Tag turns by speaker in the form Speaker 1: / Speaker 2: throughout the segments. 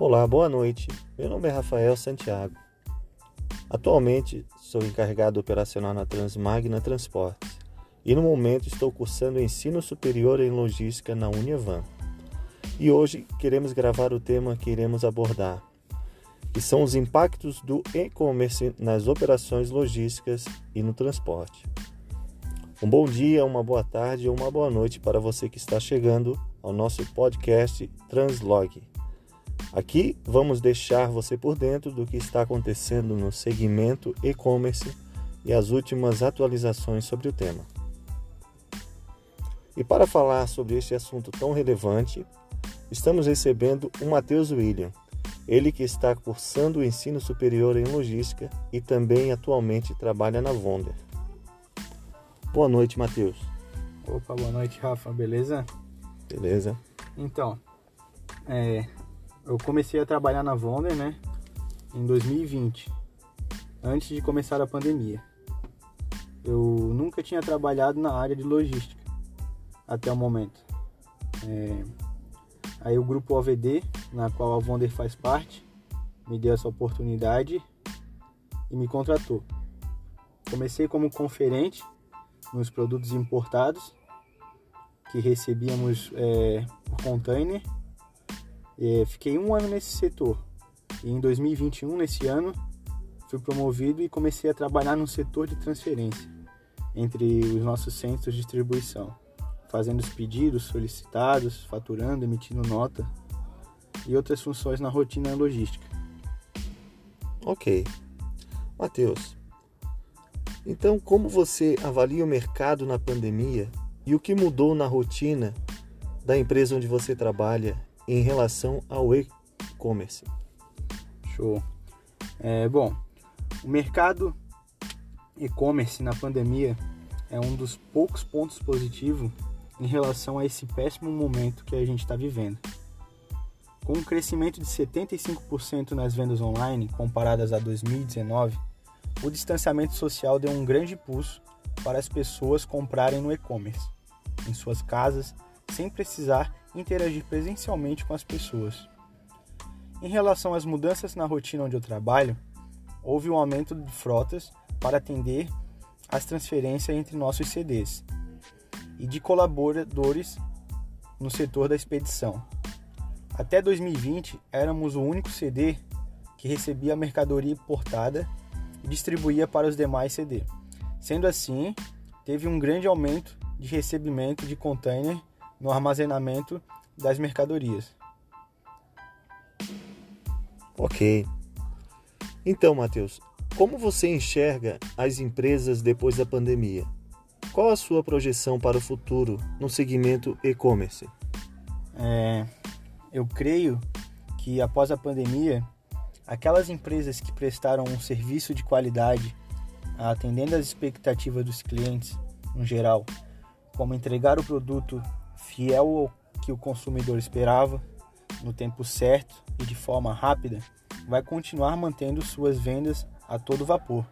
Speaker 1: Olá, boa noite. Meu nome é Rafael Santiago. Atualmente sou encarregado operacional na Transmagna Transportes e no momento estou cursando ensino superior em logística na Uniavan. E hoje queremos gravar o tema que iremos abordar, que são os impactos do e-commerce nas operações logísticas e no transporte. Um bom dia, uma boa tarde ou uma boa noite para você que está chegando ao nosso podcast Translog. Aqui vamos deixar você por dentro do que está acontecendo no segmento e-commerce e as últimas atualizações sobre o tema. E para falar sobre este assunto tão relevante, estamos recebendo o Matheus William, ele que está cursando o ensino superior em logística e também atualmente trabalha na Vonder. Boa noite, Matheus.
Speaker 2: Opa, boa noite, Rafa, beleza?
Speaker 1: Beleza.
Speaker 2: Então, é, eu comecei a trabalhar na Vonder, né, em 2020, antes de começar a pandemia. Eu nunca tinha trabalhado na área de logística até o momento. É, aí o grupo OVD, na qual a Vonder faz parte, me deu essa oportunidade e me contratou. Comecei como conferente nos produtos importados que recebíamos é, por container é, fiquei um ano nesse setor e em 2021, nesse ano, fui promovido e comecei a trabalhar no setor de transferência entre os nossos centros de distribuição, fazendo os pedidos solicitados, faturando, emitindo nota e outras funções na rotina logística.
Speaker 1: Ok. Matheus, então como você avalia o mercado na pandemia e o que mudou na rotina da empresa onde você trabalha em relação ao e-commerce?
Speaker 2: Show. É, bom, o mercado e-commerce na pandemia é um dos poucos pontos positivos em relação a esse péssimo momento que a gente está vivendo. Com um crescimento de 75% nas vendas online comparadas a 2019, o distanciamento social deu um grande impulso para as pessoas comprarem no e-commerce, em suas casas, sem precisar interagir presencialmente com as pessoas. Em relação às mudanças na rotina onde eu trabalho, houve um aumento de frotas para atender às transferências entre nossos CDs e de colaboradores no setor da expedição. Até 2020, éramos o único CD que recebia a mercadoria importada e distribuía para os demais CD. Sendo assim, teve um grande aumento de recebimento de container no armazenamento das mercadorias.
Speaker 1: Ok. Então, Matheus, como você enxerga as empresas depois da pandemia? Qual a sua projeção para o futuro no segmento e-commerce?
Speaker 2: É, eu creio que após a pandemia, aquelas empresas que prestaram um serviço de qualidade, atendendo às expectativas dos clientes no geral, como entregar o produto fiel ao que o consumidor esperava, no tempo certo e de forma rápida, vai continuar mantendo suas vendas a todo vapor.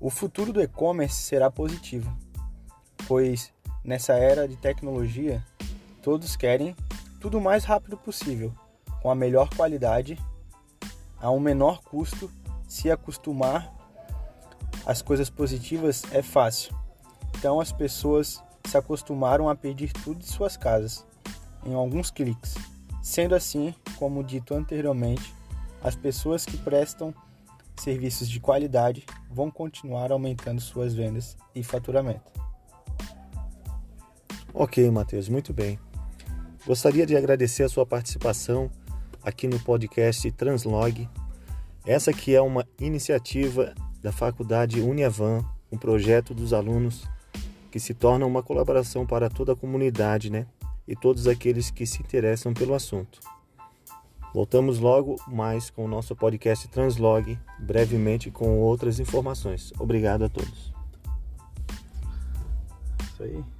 Speaker 2: O futuro do e-commerce será positivo, pois nessa era de tecnologia, todos querem tudo o mais rápido possível, com a melhor qualidade, a um menor custo. Se acostumar às coisas positivas é fácil. Então as pessoas se acostumaram a pedir tudo de suas casas, em alguns cliques. Sendo assim, como dito anteriormente, as pessoas que prestam serviços de qualidade vão continuar aumentando suas vendas e faturamento.
Speaker 1: Ok, Matheus, muito bem. Gostaria de agradecer a sua participação aqui no podcast Translog. Essa que é uma iniciativa da Faculdade Uniavan, um projeto dos alunos que se torna uma colaboração para toda a comunidade, né? E todos aqueles que se interessam pelo assunto. Voltamos logo mais com o nosso podcast Translog, brevemente com outras informações. Obrigado a todos.
Speaker 2: Isso aí.